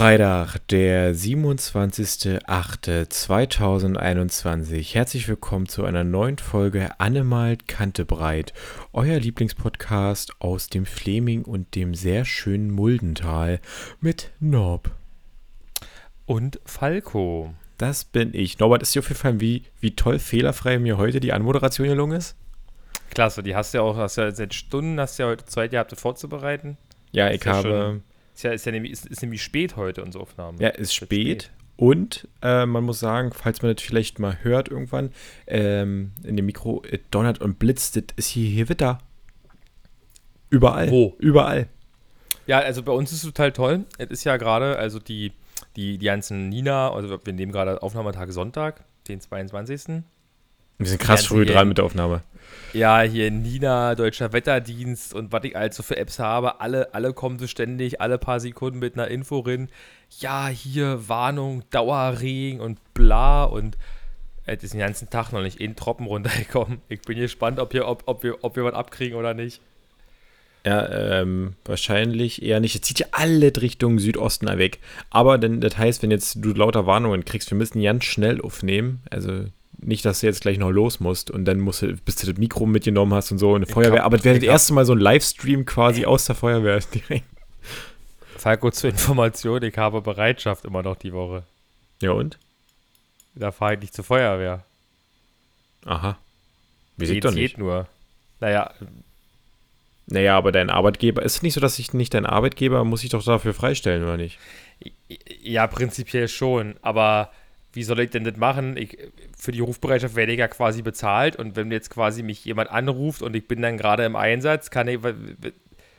Freitag, der 27.08.2021. Herzlich willkommen zu einer neuen Folge Annemalt Kante breit, euer Lieblingspodcast aus dem Fleming und dem sehr schönen Muldental mit Norb. Und Falco. Das bin ich. Norbert, ist dir aufgefallen, wie, wie toll fehlerfrei mir heute die Anmoderation gelungen ist? Klasse, die hast du ja auch, hast ja seit Stunden, hast du ja heute Zeit gehabt, vorzubereiten. Ja, ich habe. Schon, ist ja, ist ja nämlich, ist, ist nämlich spät heute unsere Aufnahme. Ja, ist spät. spät. Und äh, man muss sagen, falls man das vielleicht mal hört irgendwann, ähm, in dem Mikro es donnert und blitzt, das ist hier, hier Witter. Überall. Wo? Überall. Ja, also bei uns ist es total toll. Es ist ja gerade, also die, die, die ganzen Nina, also wir nehmen gerade Aufnahmetag Sonntag, den 22. Wir sind krass früh dran mit der Aufnahme. Ja, hier Nina, Deutscher Wetterdienst und was ich also für Apps habe, alle, alle kommen so ständig, alle paar Sekunden mit einer Info rein. Ja, hier Warnung, Dauerregen und bla und es äh, ist den ganzen Tag noch nicht in Troppen runtergekommen. Ich bin gespannt, ob, hier, ob, ob, wir, ob wir was abkriegen oder nicht. Ja, ähm, wahrscheinlich eher nicht. Es zieht ja alle Richtung Südosten weg. Aber denn, das heißt, wenn jetzt du lauter Warnungen kriegst, wir müssen ganz schnell aufnehmen. Also nicht, dass du jetzt gleich noch los musst und dann musst du, bis du das Mikro mitgenommen hast und so eine Feuerwehr. Aber es wäre das erste Mal so ein Livestream quasi aus der Feuerwehr direkt. Falco zur Information, ich habe Bereitschaft immer noch die Woche. Ja und? Da fahre ich nicht zur Feuerwehr. Aha. Wie sieht doch nicht. Geht nur. Naja. Naja, aber dein Arbeitgeber, ist es nicht so, dass ich nicht dein Arbeitgeber muss ich doch dafür freistellen, oder nicht? Ja, prinzipiell schon, aber wie soll ich denn das machen? Ich, für die Rufbereitschaft werde ich ja quasi bezahlt und wenn jetzt quasi mich jemand anruft und ich bin dann gerade im Einsatz, kann ich, was,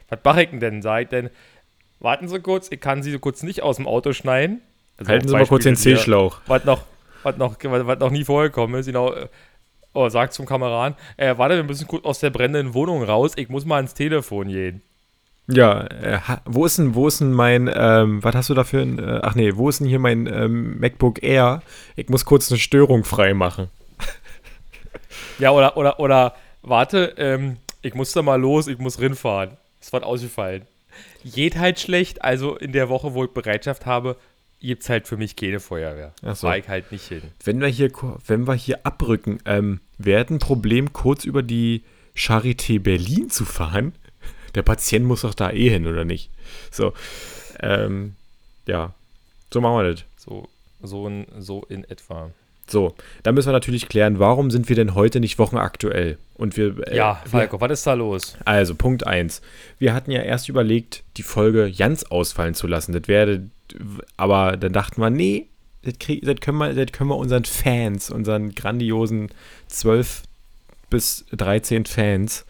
was mache ich denn? Sag ich denn, warten Sie kurz, ich kann Sie so kurz nicht aus dem Auto schneiden. Also Halten Sie mal kurz den C-Schlauch. Was noch, was, noch, was noch nie vorgekommen ist, genau. Oh, sagt zum Kameraden, äh, warte, wir müssen kurz aus der brennenden Wohnung raus, ich muss mal ans Telefon gehen. Ja, äh, wo ist denn, wo ist denn mein, ähm, was hast du dafür? Äh, ach nee, wo ist denn hier mein ähm, MacBook Air? Ich muss kurz eine Störung freimachen. Ja, oder, oder, oder, warte, ähm, ich muss da mal los, ich muss rinfahren. Es wird ausgefallen. Geht halt schlecht, also in der Woche, wo ich Bereitschaft habe, gibt es halt für mich keine Feuerwehr. Ach so. War ich halt nicht hin. Wenn wir hier, wenn wir hier abrücken, ähm, wäre ein Problem, kurz über die Charité Berlin zu fahren? Der Patient muss doch da eh hin, oder nicht? So, ähm, ja, so machen wir das. So, so, in, so in etwa. So, dann müssen wir natürlich klären, warum sind wir denn heute nicht wochenaktuell? Und wir, äh, ja, Falco, wir, was ist da los? Also, Punkt 1. Wir hatten ja erst überlegt, die Folge ganz ausfallen zu lassen. Das wäre, aber dann dachten wir, nee, das, krieg, das, können wir, das können wir unseren Fans, unseren grandiosen 12 bis 13 Fans,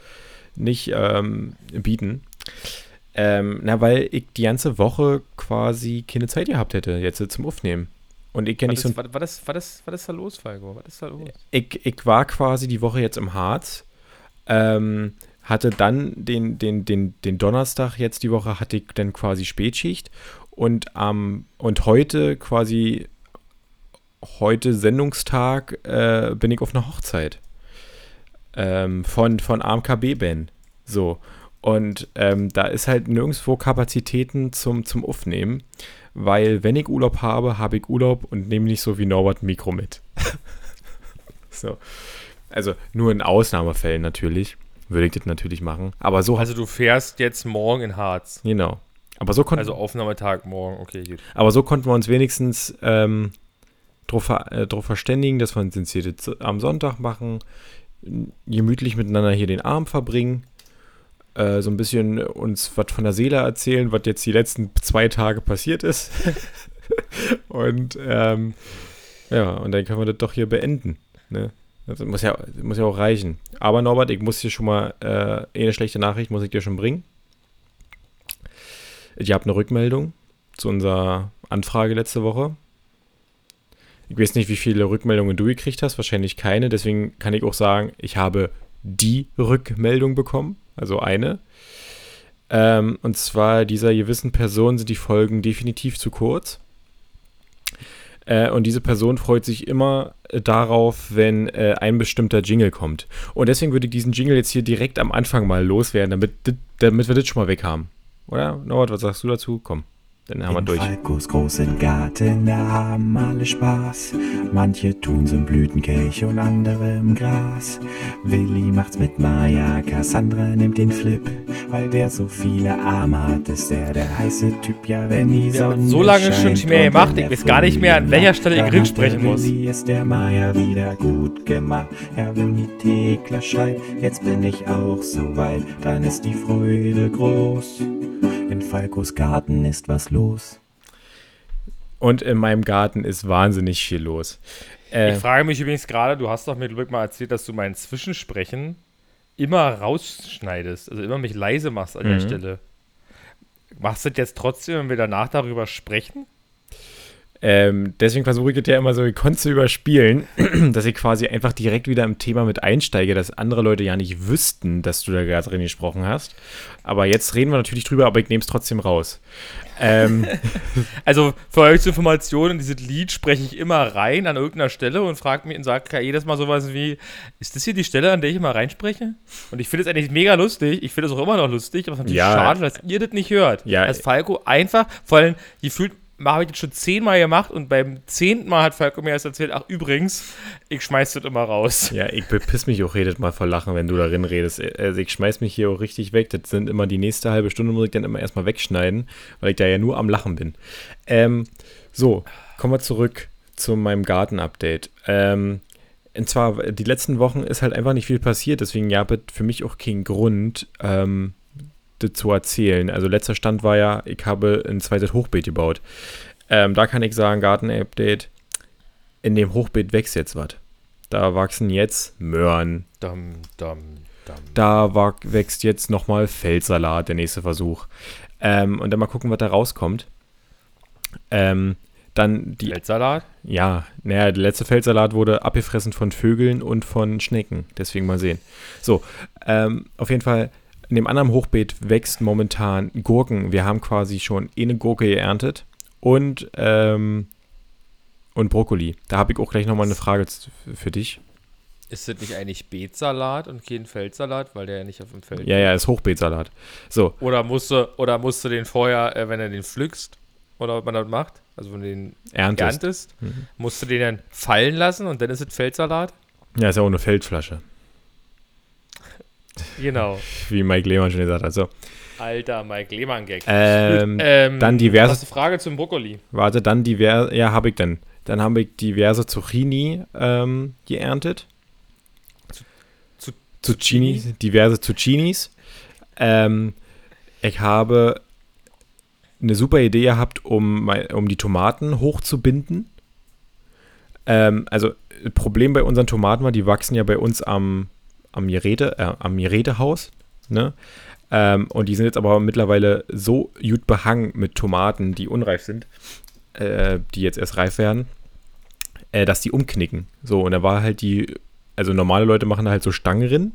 nicht ähm, bieten. Ähm, na, weil ich die ganze Woche quasi keine Zeit gehabt hätte, jetzt zum Aufnehmen. Und ich kenne nicht so. Was, was, was, ist, was ist da los, Falco? Was ist da los? Ich, ich war quasi die Woche jetzt im Harz. Ähm, hatte dann den, den, den, den Donnerstag jetzt die Woche hatte ich dann quasi Spätschicht und ähm, und heute quasi heute Sendungstag äh, bin ich auf einer Hochzeit ähm, von, von AMKB Ben. So. Und ähm, da ist halt nirgendwo Kapazitäten zum, zum Aufnehmen, weil wenn ich Urlaub habe, habe ich Urlaub und nehme nicht so wie Norbert ein Mikro mit. so. Also nur in Ausnahmefällen natürlich würde ich das natürlich machen. Aber so. Also du fährst jetzt morgen in Harz. Genau. Aber so konnten. Also Aufnahmetag morgen, okay, gut. Aber so konnten wir uns wenigstens ähm, drauf, äh, drauf verständigen, dass wir uns jetzt am Sonntag machen gemütlich miteinander hier den Abend verbringen, äh, so ein bisschen uns was von der Seele erzählen, was jetzt die letzten zwei Tage passiert ist. und ähm, ja, und dann können wir das doch hier beenden. Ne? Das muss ja, muss ja auch reichen. Aber Norbert, ich muss dir schon mal äh, eine schlechte Nachricht muss ich dir schon bringen. Ich habe eine Rückmeldung zu unserer Anfrage letzte Woche. Ich weiß nicht, wie viele Rückmeldungen du gekriegt hast, wahrscheinlich keine. Deswegen kann ich auch sagen, ich habe die Rückmeldung bekommen, also eine. Ähm, und zwar dieser gewissen Person sind die Folgen definitiv zu kurz. Äh, und diese Person freut sich immer äh, darauf, wenn äh, ein bestimmter Jingle kommt. Und deswegen würde ich diesen Jingle jetzt hier direkt am Anfang mal loswerden, damit, damit wir das schon mal weg haben. Oder? Norbert, was sagst du dazu? Komm. Dann haben wir durch. Falkos großen Garten, da haben alle Spaß. Manche tun's im Blütenkelch und andere im Gras. Willi macht's mit Maya, Cassandra nimmt den Flip. Weil der so viele Arme hat, ist er der heiße Typ, ja, wenn die Sonne so lange schon nicht mehr gemacht, ich der weiß gar nicht mehr, an welcher Stelle ich hat sprechen der muss. Willi ist der Maya wieder gut gemacht. Ja, wenn die Thekla schreit, jetzt bin ich auch so weit, dann ist die Freude groß. In Falkos Garten ist was los. Und in meinem Garten ist wahnsinnig viel los. Äh, Ich frage mich übrigens gerade, du hast doch mir Glück mal erzählt, dass du mein Zwischensprechen immer rausschneidest, also immer mich leise machst an der Mhm. Stelle. Machst du das jetzt trotzdem, wenn wir danach darüber sprechen? Ähm, deswegen versuche ich es ja immer so gekonnt zu überspielen, dass ich quasi einfach direkt wieder im Thema mit einsteige, dass andere Leute ja nicht wüssten, dass du da gerade drin gesprochen hast. Aber jetzt reden wir natürlich drüber, aber ich nehme es trotzdem raus. Ähm, Also für euch zur Information, in dieses Lied spreche ich immer rein an irgendeiner Stelle und frage mich und sage jedes Mal sowas wie, ist das hier die Stelle, an der ich immer reinspreche? Und ich finde es eigentlich mega lustig, ich finde es auch immer noch lustig, aber es ist natürlich Ja. schade, dass ihr das nicht hört. Ja. Dass Falco einfach, vor allem, gefühlt habe ich das schon zehnmal gemacht und beim zehnten Mal hat Falco mir erst erzählt, ach übrigens, ich schmeiß das immer raus. ja, ich bepiss mich auch jedes Mal vor Lachen, wenn du darin redest. Also ich schmeiß mich hier auch richtig weg. Das sind immer die nächste halbe Stunde, muss ich dann immer erstmal wegschneiden, weil ich da ja nur am Lachen bin. Ähm, so, kommen wir zurück zu meinem Garten-Update. Ähm, und zwar, die letzten Wochen ist halt einfach nicht viel passiert, deswegen ja, für mich auch kein Grund, ähm, das zu erzählen. Also letzter Stand war ja, ich habe ein zweites Hochbeet gebaut. Ähm, da kann ich sagen, Garten-Update, in dem Hochbeet wächst jetzt was. Da wachsen jetzt Möhren. Dum, dum, dum. Da wächst jetzt nochmal Feldsalat, der nächste Versuch. Ähm, und dann mal gucken, was da rauskommt. Ähm, dann die, Feldsalat? ja, naja, der letzte Feldsalat wurde abgefressen von Vögeln und von Schnecken. Deswegen mal sehen. So, ähm, auf jeden Fall, in dem anderen Hochbeet wächst momentan Gurken. Wir haben quasi schon eine Gurke geerntet und, ähm, und Brokkoli. Da habe ich auch gleich nochmal eine Frage für dich. Ist das nicht eigentlich Beetsalat und kein Feldsalat, weil der ja nicht auf dem Feld Ja, ja, ist Hochbeetsalat. So, Oder musst du, oder musst du den vorher, äh, wenn du den pflückst, oder was man das macht, also wenn du den erntest. erntest, Mhm. musst du den dann fallen lassen und dann ist es Feldsalat? Ja, ist ja auch eine Feldflasche, Genau. wie Mike Lehmann schon gesagt hat. So, Alter, Mike Lehmann-Gag. ähm, Ähm, dann diverse- Hast du Frage zum Brokkoli? warte, dann diverse, ja, habe ich dann. Dann habe ich diverse Zucchini ähm, geerntet. Zu- Zucchini, diverse Zucchinis. Ähm, ich habe eine super Idee gehabt, um, um die Tomaten hochzubinden. Ähm, also, Problem bei unseren Tomaten war, die wachsen ja bei uns am, am, Gerede, äh, am Gerätehaus. Ne? Ähm, und die sind jetzt aber mittlerweile so gut behangen mit Tomaten, die unreif sind, äh, die jetzt erst reif werden, äh, dass die umknicken. So, und da war halt die, also normale Leute machen da halt so Stangen drin.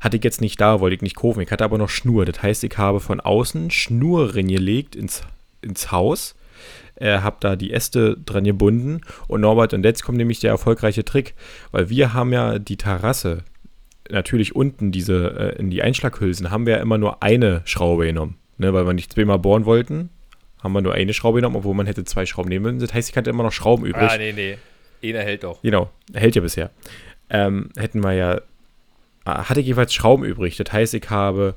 Hatte ich jetzt nicht da, wollte ich nicht kaufen. Ich hatte aber noch Schnur. Das heißt, ich habe von außen Schnur reingelegt ins, ins Haus, äh, habe da die Äste dran gebunden. Und Norbert, und jetzt kommt nämlich der erfolgreiche Trick, weil wir haben ja die Terrasse, natürlich unten diese, äh, in die Einschlaghülsen, haben wir ja immer nur eine Schraube genommen. Ne, weil wir nicht zweimal bohren wollten, haben wir nur eine Schraube genommen, obwohl man hätte zwei Schrauben nehmen müssen. Das heißt, ich hatte immer noch Schrauben übrig. Ah, nee, nee. Einer hält doch. Genau, hält ja bisher. Ähm, hätten wir ja, ah, hatte ich jeweils Schrauben übrig. Das heißt, ich habe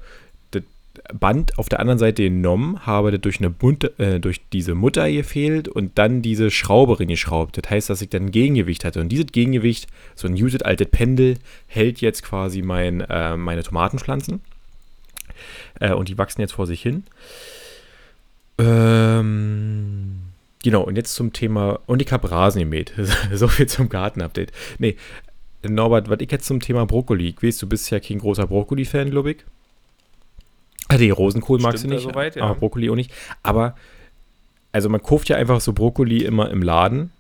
Band auf der anderen Seite genommen, habe durch, eine Bunte, äh, durch diese Mutter gefehlt und dann diese Schraube reingeschraubt. Das heißt, dass ich dann ein Gegengewicht hatte. Und dieses Gegengewicht, so ein used altes Pendel, hält jetzt quasi mein, äh, meine Tomatenpflanzen. Äh, und die wachsen jetzt vor sich hin. Ähm, genau, und jetzt zum Thema, und ich habe Rasen gemäht. so viel zum Garten-Update. Nee, Norbert, was ich jetzt zum Thema Brokkoli, ich weiß, du bist ja kein großer Brokkoli-Fan, glaube ich. Ah, nee, Rosenkohl magst du Stimmt nicht, soweit, ja. aber Brokkoli auch nicht. Aber, also man kauft ja einfach so Brokkoli immer im Laden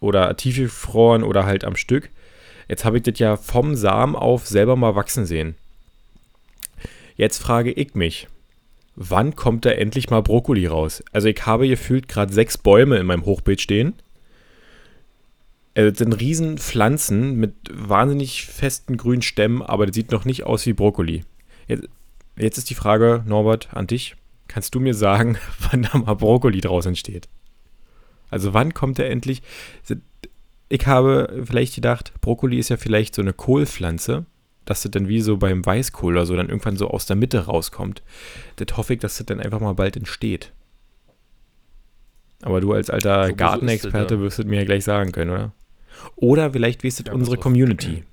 oder tiefgefroren oder halt am Stück. Jetzt habe ich das ja vom Samen auf selber mal wachsen sehen. Jetzt frage ich mich, wann kommt da endlich mal Brokkoli raus? Also ich habe gefühlt gerade sechs Bäume in meinem Hochbeet stehen. Äh, Das sind riesen Pflanzen mit wahnsinnig festen grünen Stämmen, aber das sieht noch nicht aus wie Brokkoli. Jetzt, jetzt ist die Frage, Norbert, an dich. kannst du mir sagen, wann da mal Brokkoli draußen steht? Also wann kommt er endlich? Ich habe vielleicht gedacht, Brokkoli ist ja vielleicht so eine Kohlpflanze, dass das dann wie so beim Weißkohl oder so dann irgendwann so aus der Mitte rauskommt. Das hoffe ich, dass das dann einfach mal bald entsteht. Aber du als alter Gartenexperte wirst es mir ja gleich sagen können, oder? Oder vielleicht weißt es Ja, unsere. Community.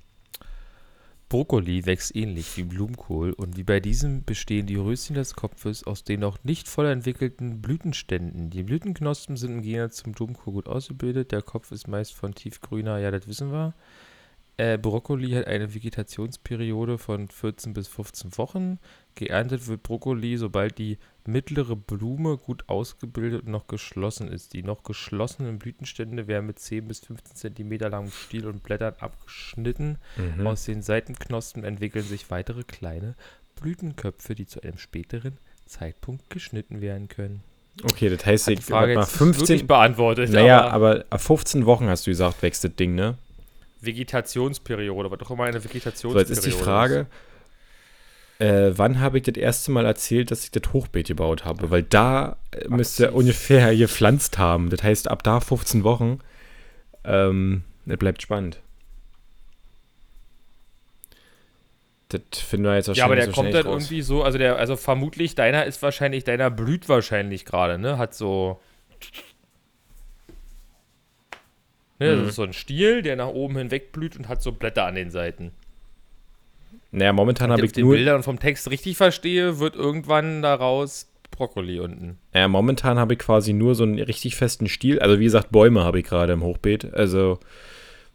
Brokkoli wächst ähnlich wie Blumenkohl und wie bei diesem bestehen die Röschen des Kopfes aus den noch nicht voll entwickelten Blütenständen. Die Blütenknospen sind im Gegensatz zum Blumenkohl gut ausgebildet. Der Kopf ist meist von tiefgrüner, ja, das wissen wir. Äh, Brokkoli hat eine Vegetationsperiode von 14 bis 15 Wochen. Geerntet wird Brokkoli, sobald die mittlere Blume gut ausgebildet und noch geschlossen ist. Die noch geschlossenen Blütenstände werden mit 10 bis 15 Zentimeter langem Stiel und Blättern abgeschnitten. Mhm. Aus den Seitenknospen entwickeln sich weitere kleine Blütenköpfe, die zu einem späteren Zeitpunkt geschnitten werden können. Okay, das heißt, ich die Frage nach jetzt wirklich 15, beantwortet. naja, aber aber ab 15 Wochen hast du gesagt, wächst das Ding, ne? Vegetationsperiode, was doch immer eine So, Vegetationsperiode jetzt ist die Frage, äh, wann habe ich das erste Mal erzählt, dass ich das Hochbeet gebaut habe? Weil da äh, müsste Aktiv. ungefähr gepflanzt haben. Das heißt, ab da 15 Wochen, ähm, das bleibt spannend. Das finden wir jetzt wahrscheinlich Ja, aber der so kommt dann raus. irgendwie so, also der, also vermutlich deiner ist wahrscheinlich, deiner blüht wahrscheinlich gerade, ne? Hat so. Ne, Mhm. Das ist so ein Stiel, der nach oben hinweg blüht und hat so Blätter an den Seiten. Naja, momentan habe ich ich den nur, Bildern vom Text richtig verstehe, wird irgendwann daraus Brokkoli unten. naja, momentan habe ich quasi nur so einen richtig festen Stiel. Also wie gesagt, Bäume habe ich gerade im Hochbeet. Also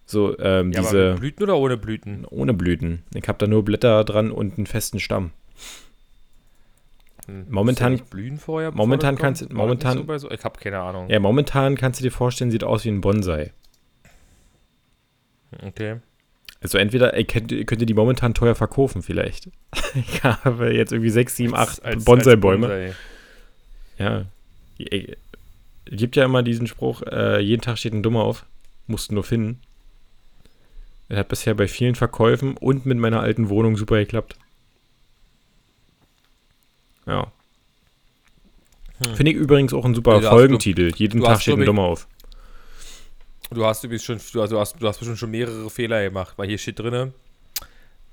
so ähm, Ja, diese mit Blüten oder ohne Blüten? ohne Blüten. Ich habe da nur Blätter dran und einen festen Stamm. Hm. Momentan- nicht blühen vorher. momentan kannst- nicht momentan- So so? Ich habe keine Ahnung. Ja, momentan kannst du dir vorstellen, sieht aus wie ein Bonsai. Okay. Also entweder, ey, könnt, ihr- könnt ihr die momentan teuer verkaufen vielleicht. ich habe jetzt irgendwie sechs, sieben, acht Bonsai-Bäume. Bonsai. Ja. Ey, gibt ja immer diesen Spruch, äh, jeden Tag steht ein Dummer auf. Musst du nur finden. Er hat bisher bei vielen Verkäufen und mit meiner alten Wohnung super geklappt. Ja. Hm. Finde ich übrigens auch ein super hast- Folgentitel. Jeden Tag hast, steht ein Dummer auf. Du hast übrigens schon, du, hast, du hast bestimmt schon mehrere Fehler gemacht, weil hier steht drinne,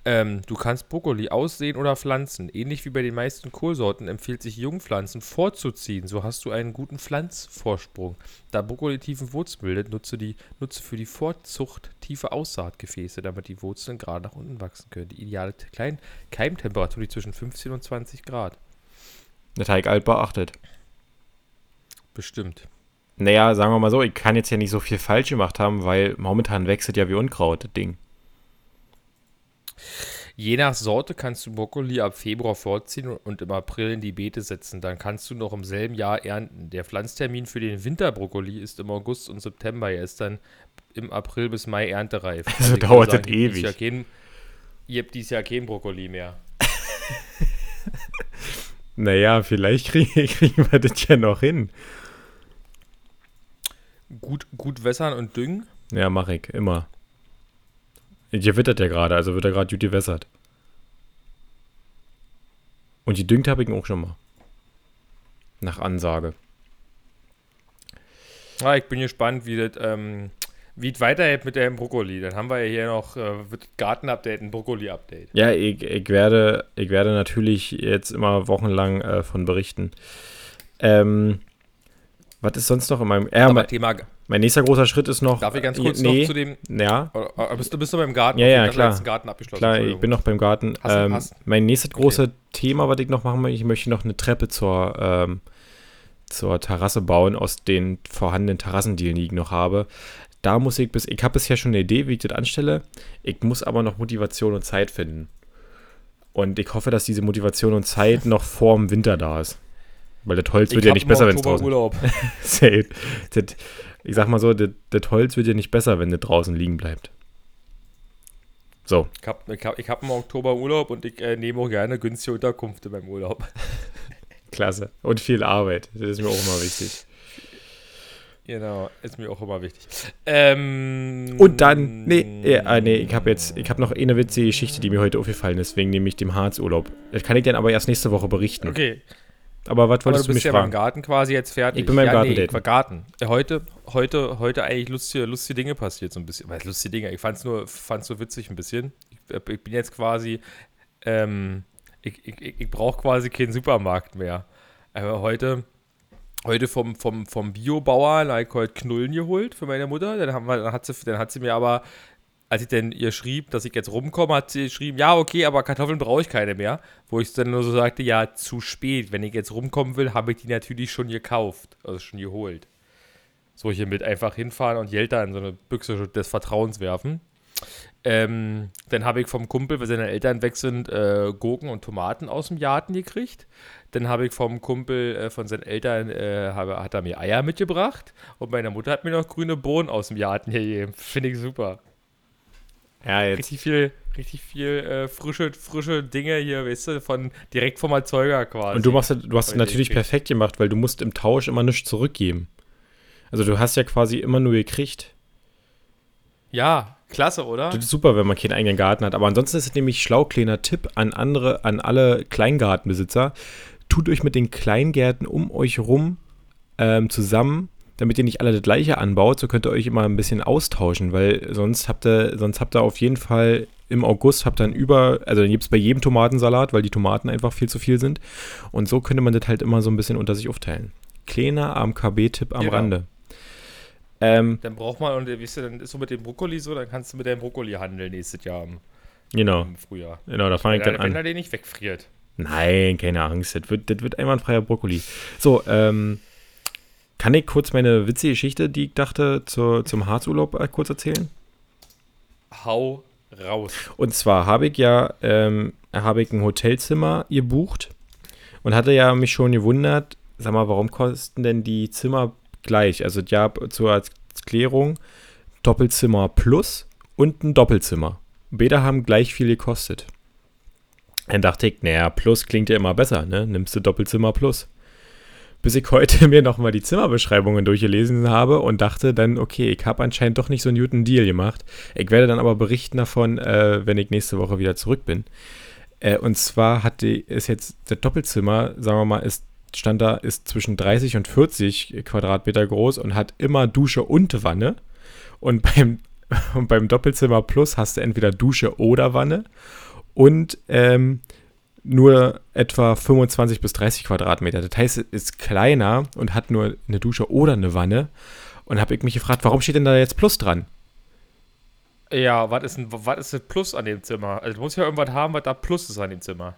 ähm, du kannst Brokkoli aussehen oder pflanzen. Ähnlich wie bei den meisten Kohlsorten empfiehlt sich Jungpflanzen vorzuziehen. So hast du einen guten Pflanzvorsprung. Da Brokkoli tiefen Wurzeln bildet, nutze, die, nutze für die Vorzucht tiefe Aussaatgefäße, damit die Wurzeln gerade nach unten wachsen können. Die ideale Klein Keimtemperatur liegt zwischen 15 und 20 Grad. Der Teig alt beachtet. Bestimmt. Naja, sagen wir mal so, ich kann jetzt ja nicht so viel falsch gemacht haben, weil momentan wechselt ja wie Unkraut, das Ding. Je nach Sorte kannst du Brokkoli ab Februar vorziehen und im April in die Beete setzen. Dann kannst du noch im selben Jahr ernten. Der Pflanztermin für den Winterbrokkoli ist im August und September. Er ist dann im April bis Mai erntereif. Also würde dauert das habt dieses ewig. Jahr kein, ihr habt dieses Jahr kein Brokkoli mehr. Naja, vielleicht kriegen, kriegen wir das ja noch hin. Gut, gut wässern und düngen. Ja, mach ich, immer. Hier wittert ja gerade, also wird er gerade gut gewässert. Und gedüngt habe ich ihn auch schon mal. Nach Ansage. Ah, ich bin gespannt, wie das ähm, wie es weitergeht mit dem Brokkoli. Dann haben wir ja hier noch äh, Garten-Update, ein Brokkoli-Update. Ja, ich, ich, werde, ich werde natürlich jetzt immer wochenlang äh, von berichten. Ähm, was ist sonst noch in meinem. Aber mein, Thema, mein nächster großer Schritt ist noch. darf ich ganz äh, kurz nee, noch zu dem, Ja, Oder, bist du bist du beim Garten? Ja, Okay, ja, klar. Garten abgeschlossen. Klar, ich bin noch beim Garten. Hast ähm, hast- mein nächstes große Thema, was ich noch machen möchte, ich möchte noch eine Treppe zur, ähm, zur Terrasse bauen, aus den vorhandenen Terrassendielen, die ich noch habe. Da muss ich bis, ich habe bisher schon eine Idee, wie ich das anstelle. Ich muss aber noch Motivation und Zeit finden. Und ich hoffe, dass diese Motivation und Zeit noch vor dem Winter da ist. Weil das Holz Ich wird ja hab nicht besser, wenn es draußen Urlaub. Safe. Das, ich sag mal so, das, das Holz wird ja nicht besser, wenn das draußen liegen bleibt. So, Ich habe ich hab, ich hab im Oktober Urlaub und ich äh, nehme auch gerne günstige Unterkünfte beim Urlaub. klasse. Und viel Arbeit. Das ist mir auch immer wichtig. genau, ist mir auch immer wichtig. Ähm, Und dann, nee, äh, nee, ich habe jetzt, ich habe noch eine witzige Geschichte, die mir heute aufgefallen ist, wegen nämlich dem Harzurlaub. Das kann ich dann aber erst nächste Woche berichten. Okay. Aber was Aber wolltest du du, mich ja beim fragen? Garten quasi jetzt fertig. Ich bin beim ja, Garten nee, ich Garten. Äh, Heute, heute, heute eigentlich lustige, lustige Dinge passiert so ein bisschen. Was lustige Dinge? Ich fand's nur, fand's nur witzig ein bisschen. Ich, äh, ich bin jetzt quasi, ähm, ich, ich, ich, ich brauche quasi keinen Supermarkt mehr. Aber heute, heute vom, vom, vom Biobauern habe ich heute Knullen geholt für meine Mutter. Dann, haben wir, dann, hat sie, dann hat sie mir aber, als ich dann ihr schrieb, dass ich jetzt rumkomme, hat sie geschrieben, ja, okay, aber Kartoffeln brauche ich keine mehr. Wo ich dann nur so sagte, ja, zu spät. Wenn ich jetzt rumkommen will, habe ich die natürlich schon gekauft, also schon geholt. So hiermit einfach hinfahren und Geld da in so eine Büchse des Vertrauens werfen. Ähm, dann habe ich vom Kumpel, weil seine Eltern weg sind, äh, Gurken und Tomaten aus dem Garten gekriegt. Dann habe ich vom Kumpel äh, von seinen Eltern, äh, habe, hat er mir Eier mitgebracht. Und meine Mutter hat mir noch grüne Bohnen aus dem Garten gegeben. Finde ich super. Ja, jetzt. Richtig viel, richtig viel äh, frische, frische Dinge hier, weißt du, von, direkt vom Erzeuger quasi. Und du machst, du hast natürlich perfekt gemacht, weil du musst im Tausch immer nichts zurückgeben. Also du hast ja quasi immer nur gekriegt. Ja, klasse, oder? Das ist super, wenn man keinen eigenen Garten hat. Aber ansonsten ist es nämlich schlau, kleiner Tipp an andere, an alle Kleingartenbesitzer. Tut euch mit den Kleingärten um euch rum ähm, zusammen, damit ihr nicht alle das gleiche anbaut. So könnt ihr euch immer ein bisschen austauschen, weil sonst habt ihr, sonst habt ihr auf jeden Fall im August habt ihr dann über, also dann gibt es bei jedem Tomatensalat, weil die Tomaten einfach viel zu viel sind. Und so könnte man das halt immer so ein bisschen unter sich aufteilen. Kleiner AMKB-Tipp am Genau. Rande. Ähm, Dann braucht man, und weißt du, dann ist so mit dem Brokkoli so, dann kannst du mit deinem Brokkoli handeln nächstes Jahr im, genau, im Frühjahr. genau, da fange ich dann an. wenn er den nicht wegfriert. Nein, keine Angst. Das wird, das wird einwandfreier Brokkoli. So, ähm, kann ich kurz meine witzige Geschichte, die ich dachte, zur, zum Harzurlaub äh, kurz erzählen? Hau raus. Und zwar habe ich ja, ähm, habe ich ein Hotelzimmer gebucht und hatte ja mich schon gewundert, sag mal, warum kosten denn die Zimmer gleich? Also ja, zur Klärung, Doppelzimmer plus und ein Doppelzimmer. Beide haben gleich viel gekostet. Dann dachte ich, naja, plus klingt ja immer besser, ne? Nimmst du Doppelzimmer plus. Bis ich heute mir nochmal die Zimmerbeschreibungen durchgelesen habe und dachte dann, okay, ich habe anscheinend doch nicht so einen guten Deal gemacht. Ich werde dann aber berichten davon, äh, wenn ich nächste Woche wieder zurück bin. Äh, und zwar hat die, ist jetzt das Doppelzimmer, sagen wir mal, ist, stand da, ist zwischen 30 und 40 Quadratmeter groß und hat immer Dusche und Wanne. Und beim, und beim Doppelzimmer Plus hast du entweder Dusche oder Wanne und ähm, nur etwa 25 bis 30 Quadratmeter. Das heißt, es ist kleiner und hat nur eine Dusche oder eine Wanne. Und habe ich mich gefragt, warum steht denn da jetzt Plus dran? Ja, was ist, ein, was ist das Plus an dem Zimmer? Also, du musst ja irgendwas haben, was da Plus ist an dem Zimmer.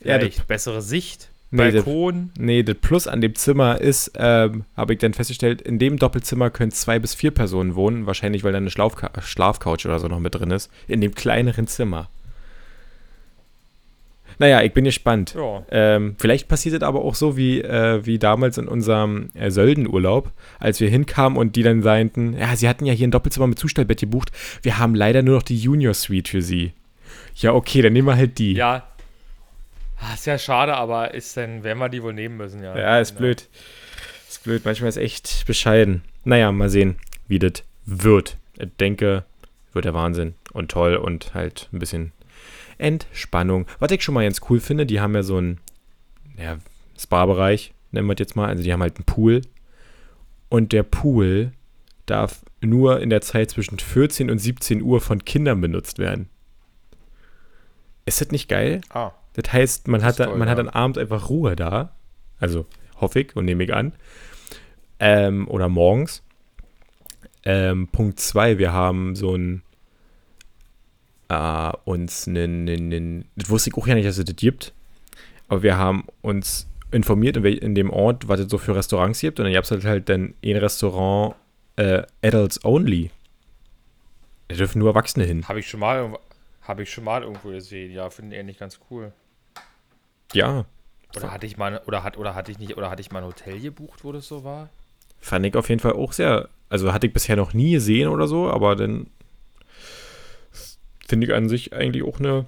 Ja, Vielleicht bessere Sicht, Nee, das- Balkon. Nee, das Plus an dem Zimmer ist, ähm, habe ich dann festgestellt, in dem Doppelzimmer können zwei bis vier Personen wohnen. Wahrscheinlich, weil da eine Schlafka Schlafcouch oder so noch mit drin ist. In dem kleineren Zimmer. Naja, ich bin gespannt. Ja. Ähm, vielleicht passiert es aber auch so wie, äh, wie damals in unserem äh, Söldenurlaub, als wir hinkamen und die dann seinten, ja, sie hatten ja hier ein Doppelzimmer mit Zustellbett gebucht. Wir haben leider nur noch die Junior Suite für sie. Ja, okay, dann nehmen wir halt die. Ja. Ah, Ist ja schade, aber ist dann, werden wir die wohl nehmen müssen, ja. Ja, ist Genau. blöd. Ist blöd. Manchmal ist echt bescheiden. Naja, mal sehen, wie das wird. Ich denke, wird der Wahnsinn und toll und halt ein bisschen Entspannung. Was ich schon mal ganz cool finde, die haben ja so einen ja, Spa-Bereich, nennen wir es jetzt mal. Also die haben halt einen Pool. Und der Pool darf nur in der Zeit zwischen 14 und 17 Uhr von Kindern benutzt werden. Ist das nicht geil? Ah, Das heißt, man, Das hat, ist da, toll, man hat ja. dann abends einfach Ruhe da. Also hoffe ich und nehme ich an. Ähm, oder morgens. Ähm, Punkt 2, wir haben so ein äh, uns einen, das wusste ich auch ja nicht, dass es das gibt, aber wir haben uns informiert, in, in dem Ort, was es so für Restaurants gibt und dann gab es halt, halt dann ein Restaurant äh, Adults Only. Da dürfen nur Erwachsene hin. habe ich schon mal habe ich schon mal irgendwo gesehen. Ja, finde ich eigentlich ganz cool. Ja, Oder hatte ich mal oder hat oder hatte ich nicht oder hatte ich mal ein Hotel gebucht, wo das so war? Fand ich auf jeden Fall auch sehr. Also hatte ich bisher noch nie gesehen oder so, aber dann finde ich an sich eigentlich auch eine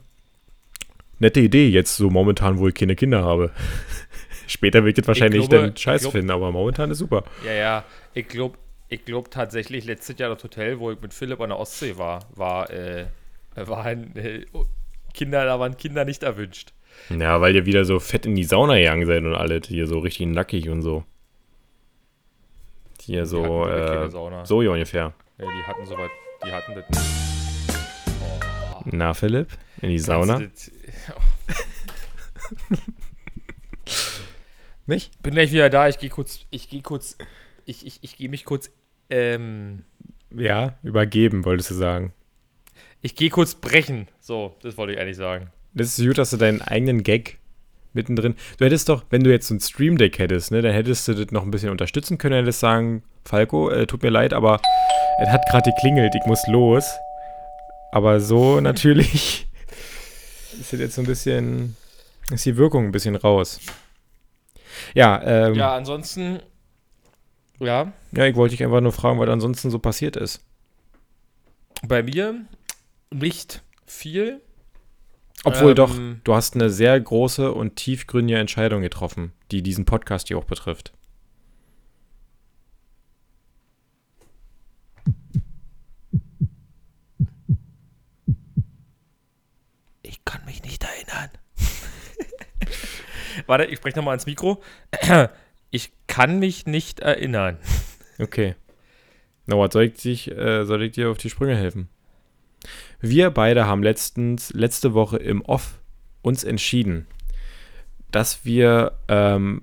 nette Idee, jetzt so momentan, wo ich keine Kinder habe. Später wird das wahrscheinlich glaube- dann scheiß glaub- finden, aber momentan ist super. Ja, ja. Ich glaube ich glaub tatsächlich letztes Jahr das Hotel, wo ich mit Philipp an der Ostsee war, war, äh, waren äh, Kinder, da waren Kinder nicht erwünscht. Ja, weil ihr wieder so fett in die Sauna gegangen seid und alle hier so richtig nackig und so. Hier so, äh, so ungefähr. Ja, die hatten soweit, die hatten das nicht. Na, Philipp? In die Sauna? du Nicht? Bin gleich wieder da. Ich gehe kurz, ich gehe kurz, ich, ich, ich gehe mich kurz, ähm, Ja, übergeben, wolltest du sagen. ich gehe kurz brechen. So, das wollte ich eigentlich sagen. Das ist gut, dass du deinen eigenen Gag mittendrin. Du hättest doch, wenn du jetzt so ein Stream Deck hättest, ne, dann hättest du das noch ein bisschen unterstützen können, hättest sagen, Falco, äh, tut mir leid, aber es hat gerade geklingelt, ich muss los. Aber so natürlich ist jetzt so ein bisschen, ist die Wirkung ein bisschen raus. Ja, ähm, ja. Ja, ansonsten, ja, ich wollte dich einfach nur fragen, was ansonsten so passiert ist. bei mir nicht viel. Obwohl Ähm, doch, du hast eine sehr große und tiefgründige Entscheidung getroffen, die diesen Podcast hier auch betrifft. Ich kann mich nicht erinnern. Warte, ich spreche nochmal ins Mikro. Ich kann mich nicht erinnern. Okay. Na, was soll ich, dich, äh, soll ich dir auf die Sprünge helfen? Wir beide haben letztens, letzte Woche im Off uns entschieden, dass wir ähm,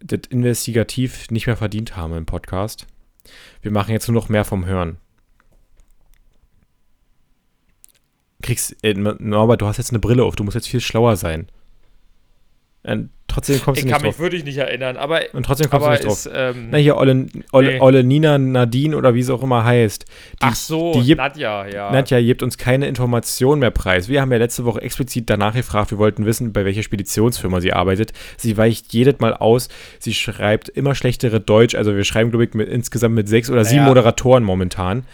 das investigativ nicht mehr verdient haben im Podcast. Wir machen jetzt nur noch mehr vom Hören. Kriegst, äh, Norbert, du hast jetzt eine Brille auf, du musst jetzt viel schlauer sein. Und trotzdem kommst Ich du nicht kann mich drauf. wirklich nicht erinnern, aber, Und trotzdem kommst aber du nicht drauf. ist, ähm, Na hier, Olle, Olle, Nee. Olle Nina Nadine oder wie es auch immer heißt. Die, ach so, die gibt, Nadja, ja. Nadja gibt uns keine Informationen mehr preis. Wir haben ja letzte Woche explizit danach gefragt, wir wollten wissen, bei welcher Speditionsfirma sie arbeitet. Sie weicht jedes Mal aus. Sie schreibt immer schlechtere Deutsch. Also wir schreiben, glaube ich, mit, insgesamt mit sechs oder sieben Naja. Moderatoren momentan.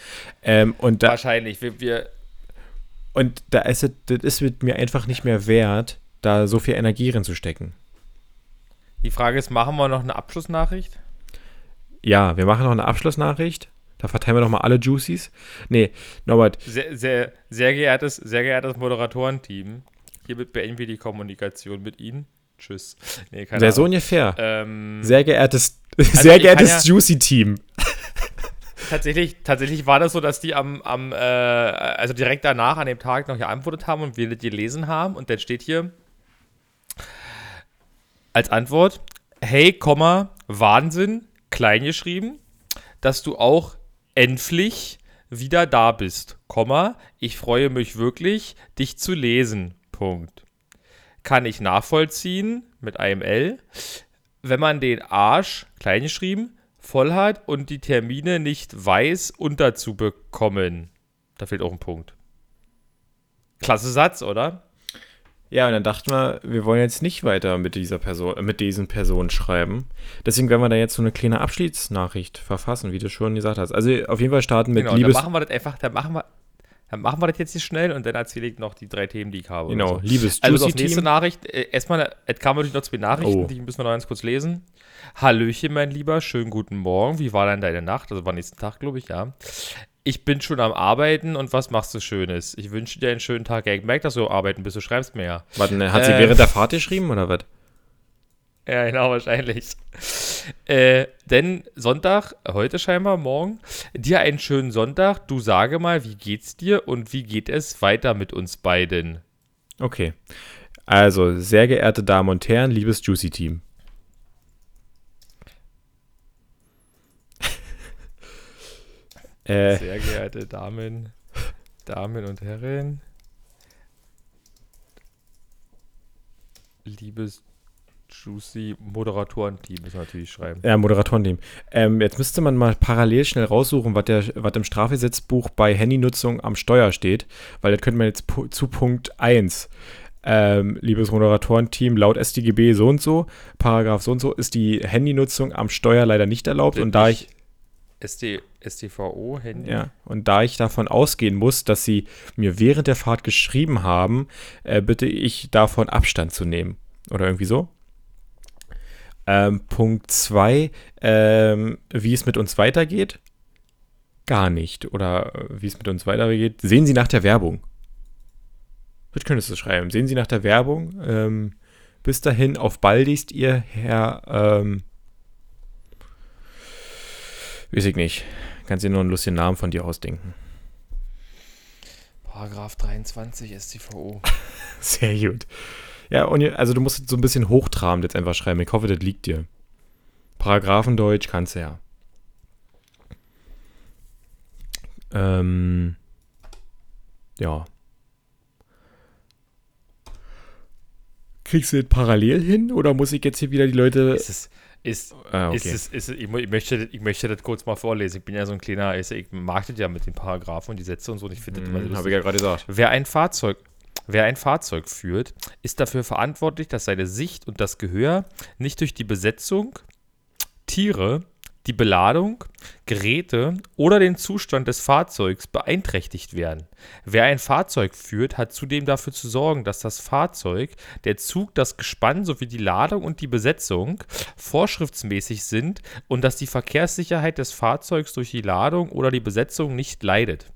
Ähm, und, da, Wahrscheinlich. Wir, wir, und da ist es, das ist mit mir einfach nicht mehr wert, da so viel Energie reinzustecken. die Frage ist, machen wir noch eine Abschlussnachricht? Ja, wir machen noch eine Abschlussnachricht. Da verteilen wir noch mal alle Juicies. Nee, Norbert, Sehr, sehr, sehr geehrtes, sehr geehrtes Moderatorenteam, hiermit beenden wir die Kommunikation mit Ihnen. Tschüss. Nee, keine Wäre so Ahnung. ungefähr. Ähm, Sehr geehrtes, ich sehr geehrtes ja- Juicy-Team. tatsächlich, tatsächlich war das so, dass die am, am äh, also direkt danach an dem Tag noch geantwortet haben und wir das gelesen haben und dann steht hier als Antwort, hey, Komma, Wahnsinn, klein geschrieben, dass du auch endlich wieder da bist, Komma, ich freue mich wirklich, dich zu lesen, Punkt. Kann ich nachvollziehen, mit einem L, wenn man den Arsch, klein geschrieben, voll hat und die Termine nicht weiß, unterzubekommen. Da fehlt auch ein Punkt. Klasse Satz, oder? Ja, und dann dachten wir, wir wollen jetzt nicht weiter mit dieser Person, äh, mit diesen Personen schreiben. Deswegen werden wir da jetzt so eine kleine Abschiedsnachricht verfassen, wie du schon gesagt hast. Also auf jeden Fall starten mit genau, dann Liebes. machen wir das einfach, dann machen wir, dann machen wir das jetzt hier schnell und dann erzähle ich noch die drei Themen, die ich habe. Genau, so. liebes Also Juicy auf nächste Team. Nachricht. Äh, erstmal, es kamen natürlich noch zwei Nachrichten, Oh. die müssen wir noch ganz kurz lesen. Hallöchen, mein Lieber, schönen guten Morgen. Wie war denn deine Nacht? Also war nächsten Tag, glaube ich, ja. Ich bin schon am Arbeiten und was machst du Schönes? Ich wünsche dir einen schönen Tag. Ja, ich merke, dass du arbeiten bist, du schreibst mir ja. Warte, ne, hat sie Äh, während der Fahrt geschrieben oder was? Ja, genau, wahrscheinlich. Äh, denn Sonntag, heute scheinbar, morgen, dir einen schönen Sonntag. Du sage mal, wie geht's dir und wie geht es weiter mit uns beiden? Okay. Also, sehr geehrte Damen und Herren, liebes Juicy Team. Äh, Sehr geehrte Damen, Damen und Herren, liebes Juicy Moderatorenteam, müssen wir natürlich schreiben. Ja, Moderatorenteam. Ähm, jetzt müsste man mal parallel schnell raussuchen, was, der, was im Strafgesetzbuch bei Handynutzung am Steuer steht, weil das könnte man jetzt zu Punkt 1. Ähm, liebes Moderatorenteam, laut StGB so und so, Paragraph so und so, ist die Handynutzung am Steuer leider nicht erlaubt. Und da ich, SD, STVO, Handy. ja, und da ich davon ausgehen muss, dass sie mir während der Fahrt geschrieben haben, äh, bitte ich davon Abstand zu nehmen. Oder irgendwie so. Ähm, Punkt 2, ähm, wie es mit uns weitergeht? Gar nicht. Oder äh, wie es mit uns weitergeht? Sehen Sie nach der Werbung. Das könntest du schreiben. Sehen Sie nach der Werbung. Ähm, bis dahin auf baldigst, ihr Herr, ähm, weiß ich nicht. Kannst dir nur einen lustigen Namen von dir ausdenken. Paragraph 23 StVO. Sehr gut. Ja, und also du musst so ein bisschen hochtrabend jetzt einfach schreiben. Ich hoffe, das liegt dir. Paragraphendeutsch kannst du ja. Ähm, ja. Kriegst du das parallel hin oder muss ich jetzt hier wieder die Leute. Es, ist, Ah, okay. ist ist es, ich, möchte, das- ich möchte das kurz mal vorlesen. Ich bin ja so ein kleiner, ich, ich mag das ja mit den Paragraphen und die Sätze und so. Und ich finde Hm. Habe ich ja gerade gesagt. Wer ein Fahrzeug, wer ein Fahrzeug führt, ist dafür verantwortlich, dass seine Sicht und das Gehör nicht durch die Besetzung, Tiere, die Beladung, Geräte oder den Zustand des Fahrzeugs beeinträchtigt werden. Wer ein Fahrzeug führt, hat zudem dafür zu sorgen, dass das Fahrzeug, der Zug, das Gespann sowie die Ladung und die Besetzung vorschriftsmäßig sind und dass die Verkehrssicherheit des Fahrzeugs durch die Ladung oder die Besetzung nicht leidet.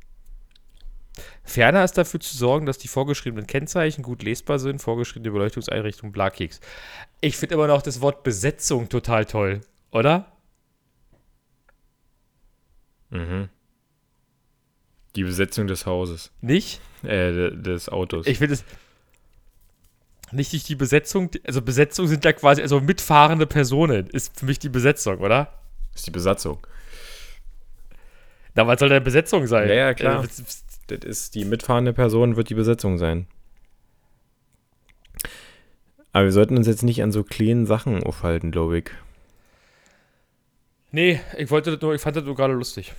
Ferner ist dafür zu sorgen, dass die vorgeschriebenen Kennzeichen gut lesbar sind, vorgeschriebene Beleuchtungseinrichtungen, Blakeks. Ich finde immer noch das Wort Besetzung total toll, oder? Mhm. Die Besetzung des Hauses. Nicht? Äh, de- des Autos. Ich finde es nicht durch die Besetzung, also Besetzung sind ja quasi, also mitfahrende Personen ist für mich die Besetzung, oder? ist die Besatzung. Na, was soll denn Besetzung sein? Ja, ja, klar. Äh, Das ist die mitfahrende Person, wird die Besetzung sein. Aber wir sollten uns jetzt nicht an so kleinen Sachen aufhalten, glaube ich. Nee, ich wollte das nur, ich fand das nur gerade lustig.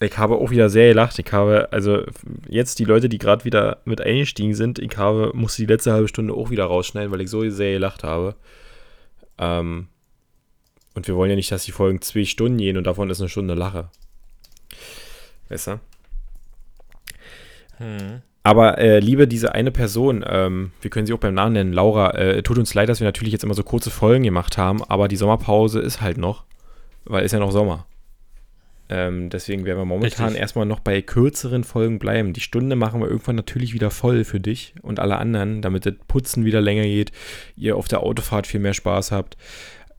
Ich habe auch wieder sehr gelacht. Ich habe, also jetzt die Leute, die gerade wieder mit eingestiegen sind, ich habe, musste die letzte halbe Stunde auch wieder rausschneiden, weil ich so sehr gelacht habe. Ähm, und wir wollen ja nicht, dass die Folgen zwei Stunden gehen und davon ist eine Stunde Lache. Weißt du? Hm. Aber äh, liebe diese eine Person, ähm, wir können sie auch beim Namen nennen, Laura, äh, tut uns leid, dass wir natürlich jetzt immer so kurze Folgen gemacht haben, aber die Sommerpause ist halt noch, weil ist ja noch Sommer. Ähm, deswegen werden wir momentan Richtig. erstmal noch bei kürzeren Folgen bleiben. Die Stunde machen wir irgendwann natürlich wieder voll für dich und alle anderen, damit das Putzen wieder länger geht, ihr auf der Autofahrt viel mehr Spaß habt.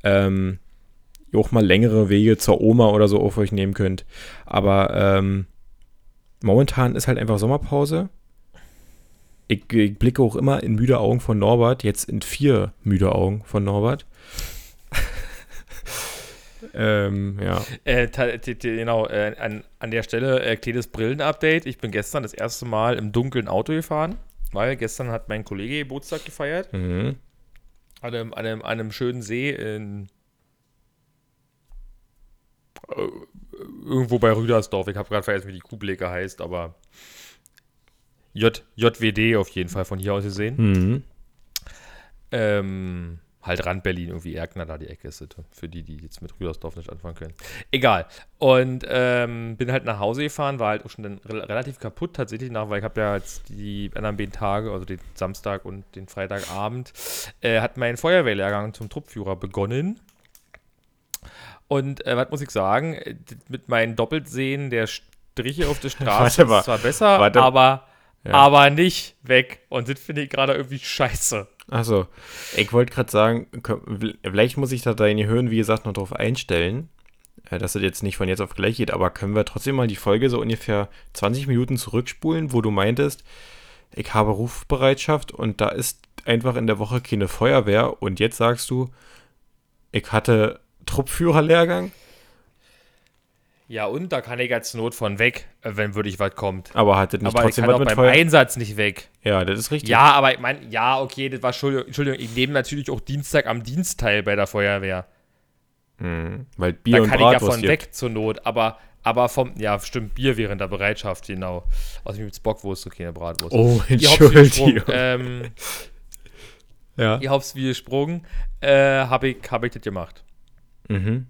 Ähm, ihr auch mal längere Wege zur Oma oder so auf euch nehmen könnt. Aber ähm, momentan ist halt einfach Sommerpause. Ich, ich blicke auch immer in müde Augen von Norbert, jetzt in vier müde Augen von Norbert. Ähm, ja. Äh, genau, äh, an, an der Stelle äh, kleines Brillen-Update. Ich bin gestern das erste Mal im dunklen Auto gefahren, weil gestern hat mein Kollege Geburtstag gefeiert. Mhm. An einem, an einem, an einem schönen See in. äh, Irgendwo bei Rüdersdorf. Ich habe gerade vergessen, wie die Kuhbleke heißt, aber. J, JWD auf jeden Fall von hier aus gesehen. Mhm. Ähm, halt Rand Berlin, irgendwie Erkner da die Ecke ist für die, die jetzt mit Rüdersdorf nicht anfangen können. Egal. Und ähm, bin halt nach Hause gefahren, war halt auch schon dann re relativ kaputt tatsächlich nach, weil ich habe ja jetzt die anderen beiden Tage, also den Samstag und den Freitagabend, äh, hat mein Feuerwehrlehrgang zum Truppführer begonnen. Und äh, was muss ich sagen, äh, mit meinen Doppeltsehen der Striche auf der Straße ist zwar besser, Warte. aber, Ja. aber nicht weg. Und das finde ich gerade irgendwie scheiße. Achso, ich wollte gerade sagen, vielleicht muss ich da deine Höhen, wie gesagt, noch drauf einstellen, äh, dass es jetzt nicht von jetzt auf gleich geht, aber können wir trotzdem mal die Folge so ungefähr 20 Minuten zurückspulen, wo du meintest, ich habe Rufbereitschaft und da ist einfach in der Woche keine Feuerwehr und jetzt sagst du, ich hatte Truppführerlehrgang, Ja, und da kann ich als Not von weg, äh, wenn wirklich was kommt. aber hattet nicht aber ich trotzdem kann was auch mit beim Feuer? Einsatz nicht weg. Ja, das ist richtig. Ja, aber ich meine, ja, okay, das war, Entschuldigung, Entschuldigung, ich nehme natürlich auch Dienstag am Dienst teil bei der Feuerwehr. Mhm, weil Bier Da und kann ich ja Bratwurst von weg zur Not, aber, aber vom, ja, stimmt, Bier während der Bereitschaft, genau. Außerdem gibt es Bockwurst und keine Bratwurst. Oh. Entschuldigung. Ähm, ja. ihr habt's widersprungen. Äh, habe ich, hab ich das gemacht. Mhm.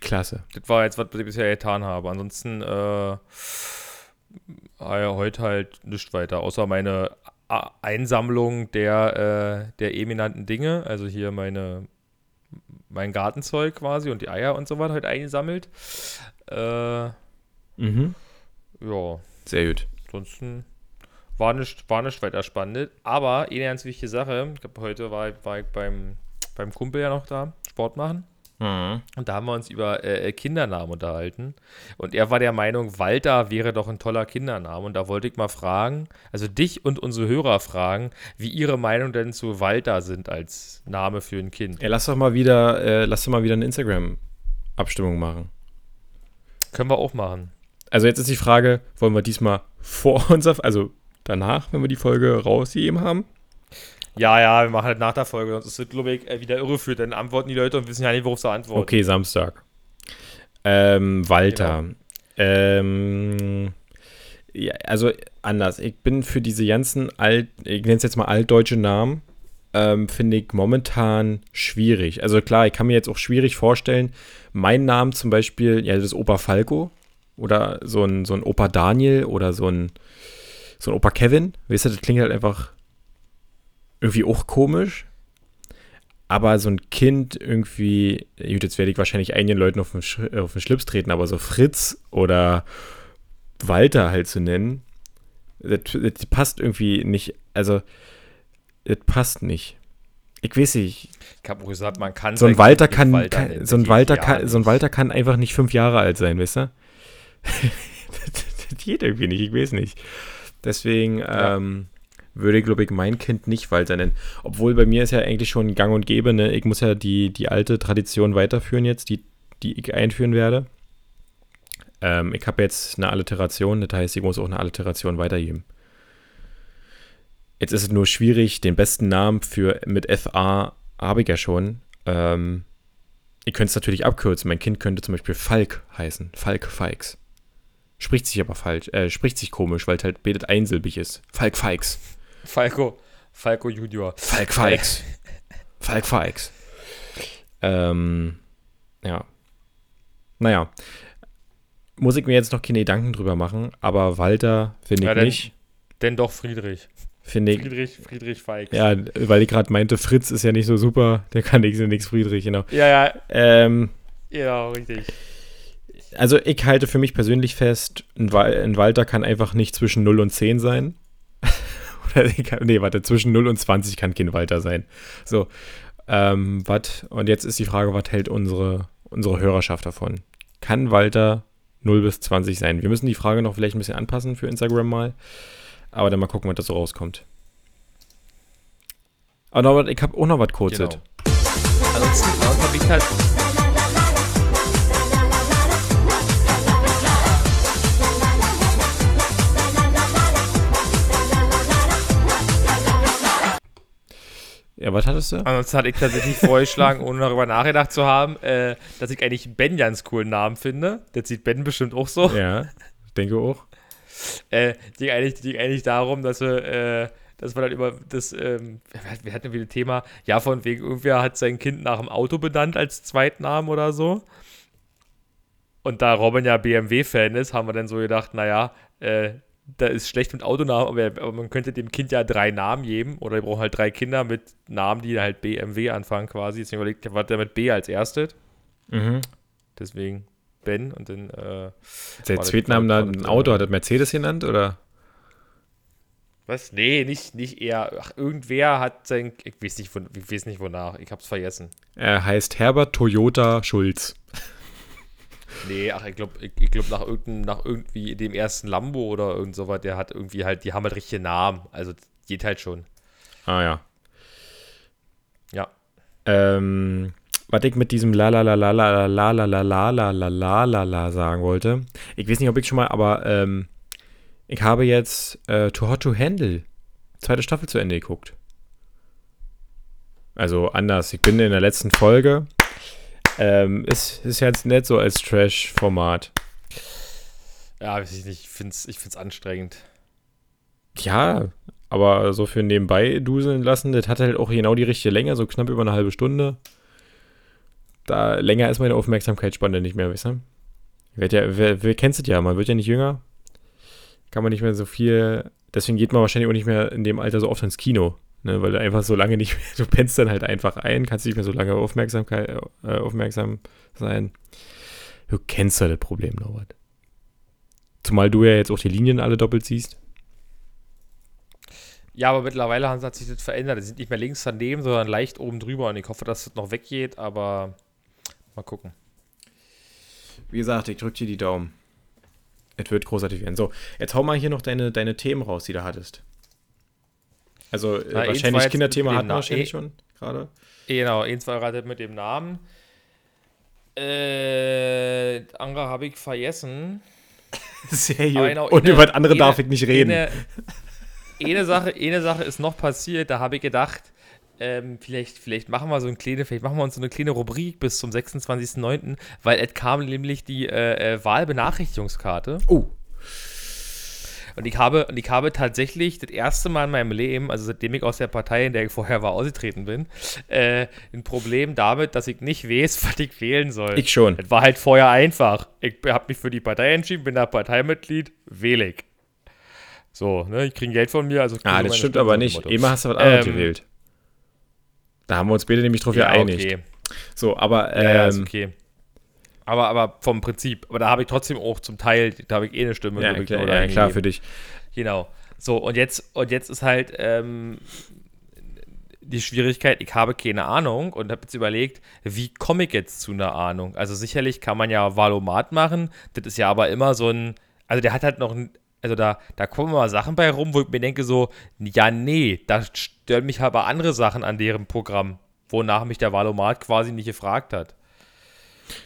Klasse. Das war jetzt, was ich bisher getan habe. Ansonsten, äh, ja, heute halt nichts weiter, außer meine A Einsammlung der, äh, der eminenten Dinge, also hier meine, mein Gartenzeug quasi und die Eier und so weiter heute eingesammelt. Äh, Mhm. ja, Sehr gut. ansonsten war nicht, war nicht weiter spannend. Aber eine ganz wichtige Sache, ich glaube, heute war, war ich beim, beim Kumpel ja noch da, Sport machen. Mhm. Und da haben wir uns über äh, Kindernamen unterhalten. Und er war der Meinung, Walter wäre doch ein toller Kindername. Und da wollte ich mal fragen, also dich und unsere Hörer fragen, wie ihre Meinung denn zu Walter sind als Name für ein Kind. Ja, lass doch mal wieder, äh, lass doch mal wieder eine Instagram-Abstimmung machen. Können wir auch machen. Also jetzt ist die Frage, wollen wir diesmal vor uns, also danach, wenn wir die Folge rausgegeben haben? Ja, ja, wir machen halt nach der Folge, sonst ist es, glaube ich, äh, wieder irreführt. Dann antworten die Leute und wissen ja nicht, worauf sie antworten. Okay, Samstag. Ähm, Walter. Ähm, ja, also anders. Ich bin für diese ganzen alt, ich nenne es jetzt mal altdeutsche Namen, ähm, finde ich momentan schwierig. Also klar, ich kann mir jetzt auch schwierig vorstellen, meinen Namen zum Beispiel, ja, das ist Opa Falco oder so ein, so ein Opa Daniel oder so ein, so ein Opa Kevin. Weißt du, das klingt halt einfach irgendwie auch komisch. Aber so ein Kind irgendwie, gut, jetzt werde ich wahrscheinlich einigen Leuten auf den, Sch auf den Schlips treten, aber so Fritz oder Walter halt zu nennen, das, das passt irgendwie nicht. Also, das passt nicht. Ich weiß nicht. Ich habe gesagt, man kann So ein Walter kann, kann nennen. so ein Das Walter kann, so ein. Walter kann einfach nicht fünf Jahre alt sein, weißt du? das, das geht irgendwie nicht, ich weiß nicht. Deswegen Ja. ähm, würde, glaube ich, mein Kind nicht Walter nennen. Obwohl bei mir ist ja eigentlich schon gang und gäbe, ne? Ich muss ja die, die alte Tradition weiterführen jetzt, die, die ich einführen werde. Ähm, ich habe jetzt eine Alliteration, das heißt, ich muss auch eine Alliteration weitergeben. Jetzt ist es nur schwierig, den besten Namen für mit FA habe ich ja schon. Ähm, ihr könnt es natürlich abkürzen. Mein Kind könnte zum Beispiel Falk heißen. Falk Falks. Spricht sich aber falsch, äh, spricht sich komisch, weil es halt betet einsilbig ist. Falk Falks. Falco, Falco Junior. Falk Falks. Falk Falks. Ähm, ja. Naja. Muss ich mir jetzt noch keine Gedanken drüber machen, aber Walter finde ich Ja, dann- nicht. Denn doch Friedrich. Finde ich. Friedrich, Friedrich Feig. Ja, weil ich gerade meinte, Fritz ist ja nicht so super, der kann nichts nichts Friedrich, genau. ja, ja, Ähm, ja, richtig. also ich halte für mich persönlich fest, ein Walter kann einfach nicht zwischen 0 und 10 sein. Nee, warte, zwischen 0 und 20 kann kein Walter sein. So, ähm, was, und jetzt ist die Frage, was hält unsere, unsere Hörerschaft davon? Kann Walter 0 bis 20 sein? Wir müssen die Frage noch vielleicht ein bisschen anpassen für Instagram mal. Aber dann mal gucken, was da so rauskommt. Aber noch, was- ich habe auch noch was kurzes. Genau. Ansonsten habe ich halt. Ja, was hattest du? Ansonsten hatte ich tatsächlich vorgeschlagen, ohne darüber nachgedacht zu haben, äh, dass ich eigentlich Ben ganz coolen Namen finde. Das sieht Ben bestimmt auch so. Ja, ich denke auch. Äh, ging eigentlich, ging eigentlich darum, dass wir, äh, dass wir dann über das, ähm, wir- wir hatten wieder ein Thema, ja, von wegen, irgendwer hat sein Kind nach dem Auto benannt als Zweitnamen oder so. Und da Robin ja BMW-Fan ist, haben wir dann so gedacht, naja, äh, da ist schlecht mit Autonamen, aber, aber man könnte dem Kind ja drei Namen geben oder wir brauchen halt drei Kinder mit Namen, die halt BMW anfangen quasi. Deswegen überlegt, ich, was der mit B als erstes. Mhm. Deswegen Ben und dann, äh, Der War das Zweitnamen da ein Auto, hat das Mercedes genannt, oder? Was? Nee, nicht, nicht er. Ach, irgendwer hat sein. Ich weiß nicht, ich weiß nicht wonach. Ich hab's vergessen. Er heißt Herbert Toyota Schulz. Nee, ach, ich glaube, ich, ich glaub nach, irgendeinem- nach irgendwie dem ersten Lambo oder irgend sowas, der hat irgendwie halt, die haben halt richtige Namen. Also geht halt schon. Ah ja. Ja. Ähm, was ich mit diesem la la la la la la la la la la la la la la sagen wollte. Ich weiß nicht, ob ich schon mal, aber ähm, ich habe jetzt äh, Too Hot to Handle zweite Staffel zu Ende geguckt. Also anders. Ich bin in der letzten Folge. Ähm, ist, ist jetzt nett so als Trash-Format. Ja, weiß ich nicht. Ich find's, ich find's anstrengend. Ja, aber so für nebenbei duseln lassen, das hat halt auch genau die richtige Länge, so knapp über eine halbe Stunde. Da länger ist meine Aufmerksamkeitsspanne nicht mehr, weißt du? Ja, wer, wer kennst es ja, man wird ja nicht jünger. Kann man nicht mehr so viel, deswegen geht man wahrscheinlich auch nicht mehr in dem Alter so oft ins Kino, ne? Weil du einfach so lange nicht mehr, du pennst dann halt einfach ein, kannst nicht mehr so lange Aufmerksamkeit, äh, aufmerksam sein. Du kennst ja das Problem, Norbert. Zumal du ja jetzt auch die Linien alle doppelt siehst. Ja, aber mittlerweile hat sich das verändert. Die sind nicht mehr links daneben, sondern leicht oben drüber. Und ich hoffe, dass das noch weggeht, aber mal gucken. Wie gesagt, ich drücke dir die Daumen. Es wird großartig werden. So, jetzt hau mal hier noch deine, deine Themen raus, die du hattest. Also, äh, Na, wahrscheinlich Kinderthema hatten wir wahrscheinlich eh- schon gerade. Genau, eins war gerade mit dem Namen. Äh, andere habe ich vergessen. Sehr Aber genau, Und eine- über das andere eine- darf ich nicht reden. Eine, eine, Sache, eine Sache ist noch passiert, da habe ich gedacht, ähm, vielleicht, vielleicht machen wir so eine kleine, vielleicht machen wir uns so eine kleine Rubrik bis zum 26.09., weil es kam nämlich die äh, äh, Wahlbenachrichtigungskarte. oh, Und ich habe, und ich habe tatsächlich das erste Mal in meinem Leben, also seitdem ich aus der Partei, in der ich vorher war, ausgetreten bin, äh, ein Problem damit, dass ich nicht weiß, was ich wählen soll. ich schon. Es war halt vorher einfach. Ich habe mich für die Partei entschieden, bin da Parteimitglied, wähle ich. So, ne, ich kriege Geld von mir, also Ah, das stimmt Stimme, aber nicht. Immer hast du was anderes Ähm, gewählt. Da haben wir uns beide nämlich drauf Motto. Ja, geeinigt. okay. So, aber Ja, ja, ist ähm, okay. Aber, aber vom Prinzip. Aber da habe ich trotzdem auch zum Teil, da habe ich eh eine Stimme. ja, klar, oder ja, klar, für dich. Genau. So, und jetzt, und jetzt ist halt ähm, die Schwierigkeit, ich habe keine Ahnung und habe jetzt überlegt, wie komme ich jetzt zu einer Ahnung? Also sicherlich kann man ja Valomat machen, das ist ja aber immer so ein, also der hat halt noch ein, also da, da kommen mal Sachen bei rum, wo ich mir denke so, ja nee, da stören mich aber andere Sachen an deren Programm, wonach mich der Valomat quasi nicht gefragt hat.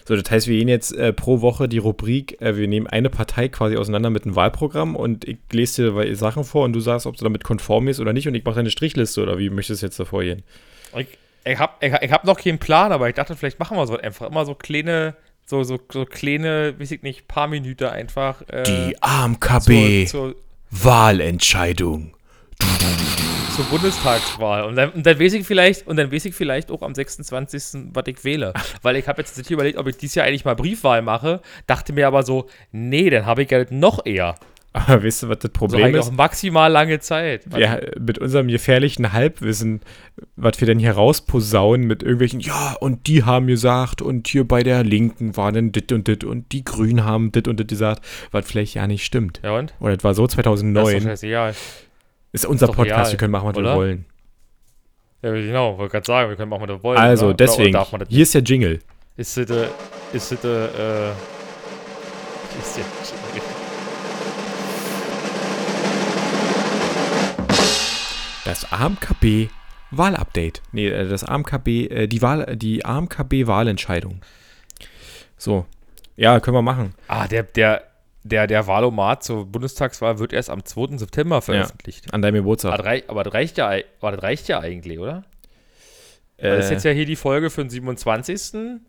So, das heißt, wir gehen jetzt äh, pro Woche die Rubrik, äh, wir nehmen eine Partei quasi auseinander mit einem Wahlprogramm und ich lese dir Sachen vor und du sagst, ob du damit konform ist oder nicht und ich mache eine Strichliste oder wie möchtest du jetzt davor gehen? Ich, ich habe ich, ich hab noch keinen Plan, aber ich dachte, vielleicht machen wir so einfach immer so kleine, so, so, so kleine, weiß ich nicht, paar Minuten einfach. Äh, Die AMKB zur, zur, Wahlentscheidung. Zur Bundestagswahl. Und dann, und dann weiß ich vielleicht, und dann weiß ich vielleicht auch am 26. was ich wähle. Weil ich habe jetzt nicht überlegt, ob ich dieses Jahr eigentlich mal Briefwahl mache, dachte mir aber so, nee, dann habe ich ja noch eher. Aber weißt du, was das So Problem ich ist? auch maximal lange Zeit. Ja, mit unserem gefährlichen Halbwissen, was wir denn hier rausposaunen mit irgendwelchen, ja, und die haben gesagt, und hier bei der Linken war dann dit und dit, und die Grünen haben dit und dit gesagt, was vielleicht ja nicht stimmt. Ja und? Oder das war so Das ist doch 2009. scheißegal. Ist unser doch Podcast, real, wir können machen, was wir oder? wollen. Ja, genau, wollte gerade sagen, wir können machen, was wir wollen. Also, oder? deswegen, Oder hier ist der Jingle. Ist das, äh, ist das, äh, ist ja, Das AMKB Wahlupdate. Nee, äh, das AMKB, äh, die Wahl, die AMKB Wahlentscheidung. So. Ja, können wir machen. ah, der, der, der, der Wahlomat zur Bundestagswahl wird erst am 2. September veröffentlicht. An deinem Aber, Geburtstag. das rei- aber das reicht ja, aber das reicht ja eigentlich, oder? Weil das ist Äh, jetzt ja hier die Folge für den 27.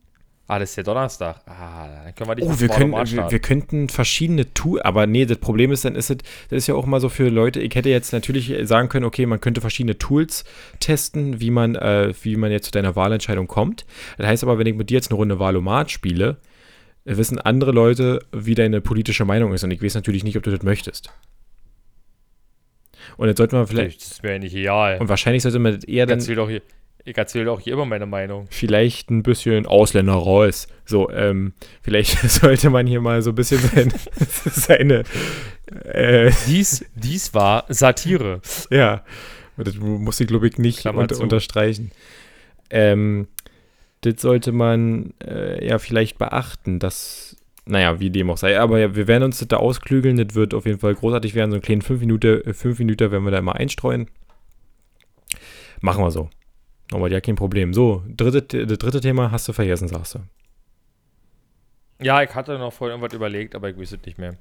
Ah, das ist der Donnerstag. Ah, dann können wir die Oh, wir, können, wir, wir könnten verschiedene Tools, aber nee, das Problem ist dann, ist es, das ist ja auch mal so für Leute, ich hätte jetzt natürlich sagen können, okay, man könnte verschiedene Tools testen, wie man, äh, wie man jetzt zu deiner Wahlentscheidung kommt. Das heißt aber, wenn ich mit dir jetzt eine Runde Wahlomat spiele, äh, wissen andere Leute, wie deine politische Meinung ist und ich weiß natürlich nicht, ob du das möchtest. Und jetzt sollte man vielleicht, Das ja nicht egal. und wahrscheinlich sollte man das eher dann erzähle doch hier, ich erzähle doch hier immer meine Meinung. vielleicht ein bisschen Ausländer raus. So, ähm, vielleicht sollte man hier mal so ein bisschen sein, seine, äh, Dies, dies war Satire. ja, das muss ich, glaube ich, nicht unter, unterstreichen. Ähm, das sollte man äh, ja vielleicht beachten, dass, naja, wie dem auch sei. Aber ja, wir werden uns das da ausklügeln. Das wird auf jeden Fall großartig werden. So einen kleinen 5 Minuten, fünf Minuten werden wir da immer einstreuen. Machen wir so. Aber ja, kein Problem. So, dritte, das dritte Thema hast du vergessen, sagst du. Ja, ich hatte noch vorhin irgendwas überlegt, aber ich es nicht mehr.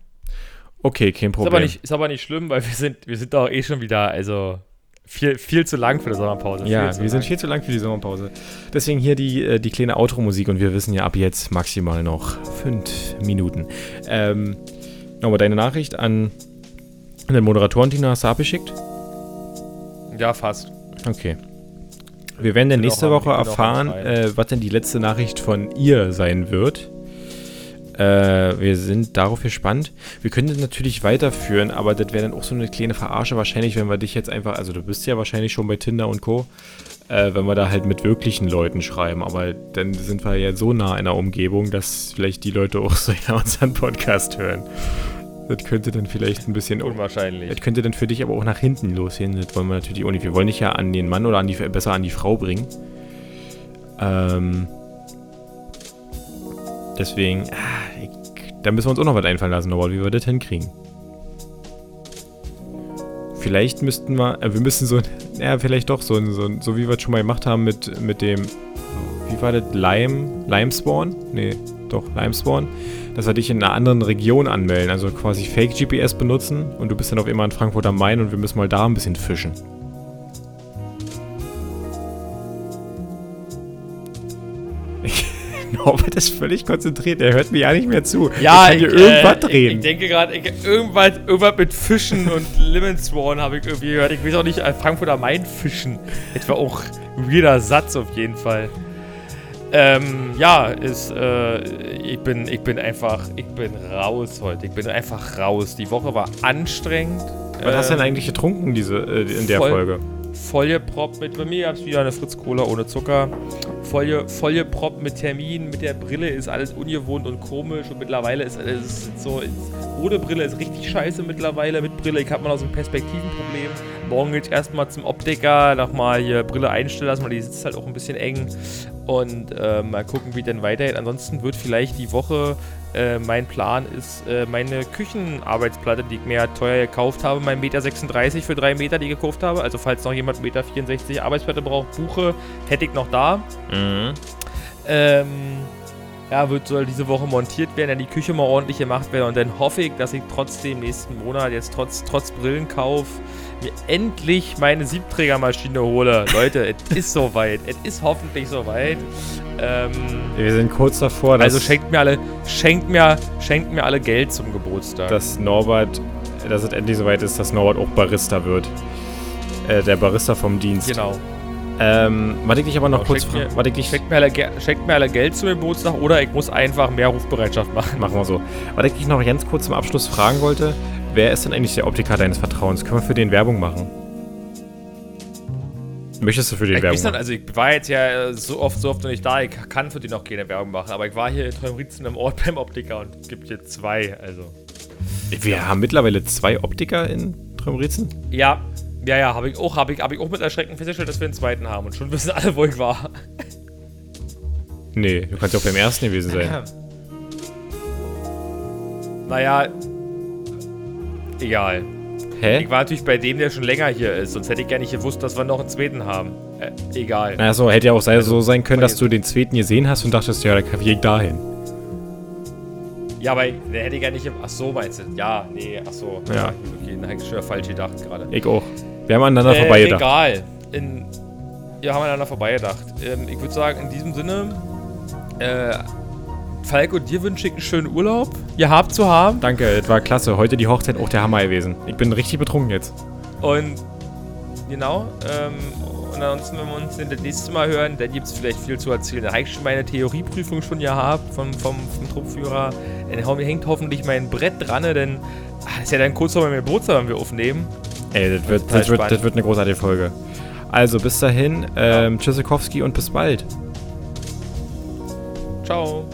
Okay, kein Ist Problem. aber, nicht, ist aber nicht schlimm, weil wir sind, wir sind doch eh schon wieder, also viel, viel zu lang für die Sommerpause. Ja, wir sind lang. viel zu lang für die Sommerpause. Deswegen hier die, äh, die kleine Outro-Musik und wir wissen ja ab jetzt maximal noch fünf Minuten. Ähm, nochmal deine Nachricht an, den Moderatoren-Tina hast du abgeschickt? Ja, fast. Okay. Wir werden dann nächste Woche erfahren, äh, was denn die letzte Nachricht von ihr sein wird. Äh, wir sind darauf gespannt. Wir können das natürlich weiterführen, aber das wäre dann auch so eine kleine Verarsche wahrscheinlich, wenn wir dich jetzt einfach, also du bist ja wahrscheinlich schon bei Tinder und Co., äh, wenn wir da halt mit wirklichen Leuten schreiben, aber dann sind wir ja so nah in der Umgebung, dass vielleicht die Leute auch so ja unseren Podcast hören. Das könnte dann vielleicht ein bisschen. Unwahrscheinlich. Das könnte dann für dich aber auch nach hinten losgehen. Das wollen wir natürlich auch nicht. Wir wollen dich ja an den Mann oder an die, besser an die Frau bringen. Ähm. Deswegen, ah, da müssen wir uns auch noch was einfallen lassen, Norbert, wie wir das hinkriegen. Vielleicht müssten wir, äh, wir müssen so, ja, vielleicht doch so, so, so wie wir es schon mal gemacht haben mit, mit dem, wie war das, Lime, Limespawn? Nee, doch, Limespawn. Dass wir dich in einer anderen Region anmelden, also quasi Fake-GPS benutzen und du bist dann auf immer in Frankfurt am Main und wir müssen mal da ein bisschen fischen. Norbert ist völlig konzentriert, er hört mir ja nicht mehr zu. Ja, ich kann ich, hier irgendwas äh, drehen. Ich, ich denke gerade, irgendwas, irgendwas mit Fischen und Lemon Swan habe ich irgendwie gehört. Ich weiß auch nicht, äh, Frankfurt am Main fischen. Das war auch ein weirder Satz auf jeden Fall. Ähm, ja, ist, äh, ich bin, ich bin einfach, ich bin raus heute. Ich bin einfach raus. Die Woche war anstrengend. Was hast du denn Ähm, eigentlich getrunken diese, äh, in der Folge? Vollgeproppt mit, bei mir gab es wieder eine Fritz Cola ohne Zucker. Voll, vollgeproppt mit Terminen, mit der Brille ist alles ungewohnt und komisch und mittlerweile ist es so, ohne Brille ist richtig scheiße mittlerweile, mit Brille, ich habe mal noch so ein Perspektivenproblem. Morgen geht erstmal zum Optiker, nochmal hier Brille einstellen lassen, weil die sitzt halt auch ein bisschen eng und äh, mal gucken, wie denn weitergeht. Ansonsten wird vielleicht die Woche äh, mein Plan ist, äh, meine Küchenarbeitsplatte, die ich mir ja teuer gekauft habe, mein Meter 36 für 3 Meter, die ich gekauft habe. Also falls noch jemand Meter 64 Arbeitsplatte braucht, buche, hätte ich noch da. Mhm. Ähm, ja, wird soll diese Woche montiert werden, dann die Küche mal ordentlich gemacht werden und dann hoffe ich, dass ich trotzdem nächsten Monat jetzt trotz, trotz Brillenkauf mir endlich meine Siebträgermaschine hole. Leute, es ist soweit. Es ist hoffentlich soweit. Ähm, Wir sind kurz davor, also schenkt mir alle, schenkt mir, schenkt mir alle Geld zum Geburtstag. dass Norbert, dass es endlich soweit ist, dass Norbert auch Barista wird. Äh, der Barista vom Dienst. genau. Ähm, warte ich aber noch Genau, kurz schenkt mir- warte ich Schenkt mir, alle, schenkt mir alle Geld zum Geburtstag oder ich muss einfach mehr Rufbereitschaft machen. machen wir so. Was ich noch ganz kurz zum Abschluss fragen wollte, wer ist denn eigentlich der Optiker deines Vertrauens? Können wir für den Werbung machen? Möchtest du für den Ich, Werbung nicht, machen? also ich war jetzt ja äh, so oft, so oft noch nicht da, ich kann für die noch keine Werbung machen, aber ich war hier in Träumritzen im Ort beim Optiker und es gibt hier zwei, also. Wir haben mittlerweile zwei Optiker in Trömritzen. Ja, ja, ja, habe ich auch, habe ich, hab ich auch mit Erschrecken festgestellt, dass wir einen zweiten haben und schon wissen alle, wo ich war. Nee, du kannst ja auch beim ersten gewesen sein. Naja, egal. Hä? Ich war natürlich bei dem, der schon länger hier ist, sonst hätte ich gar nicht gewusst, dass wir noch einen zweiten haben. Äh, egal. Naja, so, hätte ja auch sei, Also, so sein können, dass du den zweiten gesehen hast und dachtest, ja, da kann ich dahin. Ja, aber der hätte ich gar nicht. Ach so, meinst du? Ja, nee, ach so. Ja. Okay, dann habe ich schon falsch gedacht gerade. Ich auch. Wir haben aneinander Äh, vorbeigedacht. egal. In, wir haben aneinander vorbeigedacht. Ähm, ich würde sagen, in diesem Sinne, äh, Falco, dir wünsche ich einen schönen Urlaub. Gehabt zu haben. Danke, es war klasse. Heute die Hochzeit auch der Hammer gewesen. Ich bin richtig betrunken jetzt. Und genau. Ähm, und ansonsten, wenn wir uns das nächste Mal hören, dann gibt es vielleicht viel zu erzählen. Dann habe ich schon meine Theorieprüfung schon gehabt vom, vom, vom Truppführer. Dann hau- hängt hoffentlich mein Brett dran, denn ah, das ist ja dann kurz vor meinem Geburtstag, wenn wir aufnehmen. Ey, das wird, das wird, das wird eine großartige Folge. Also, bis dahin, ähm, Tschüssikowski und bis bald. Ciao.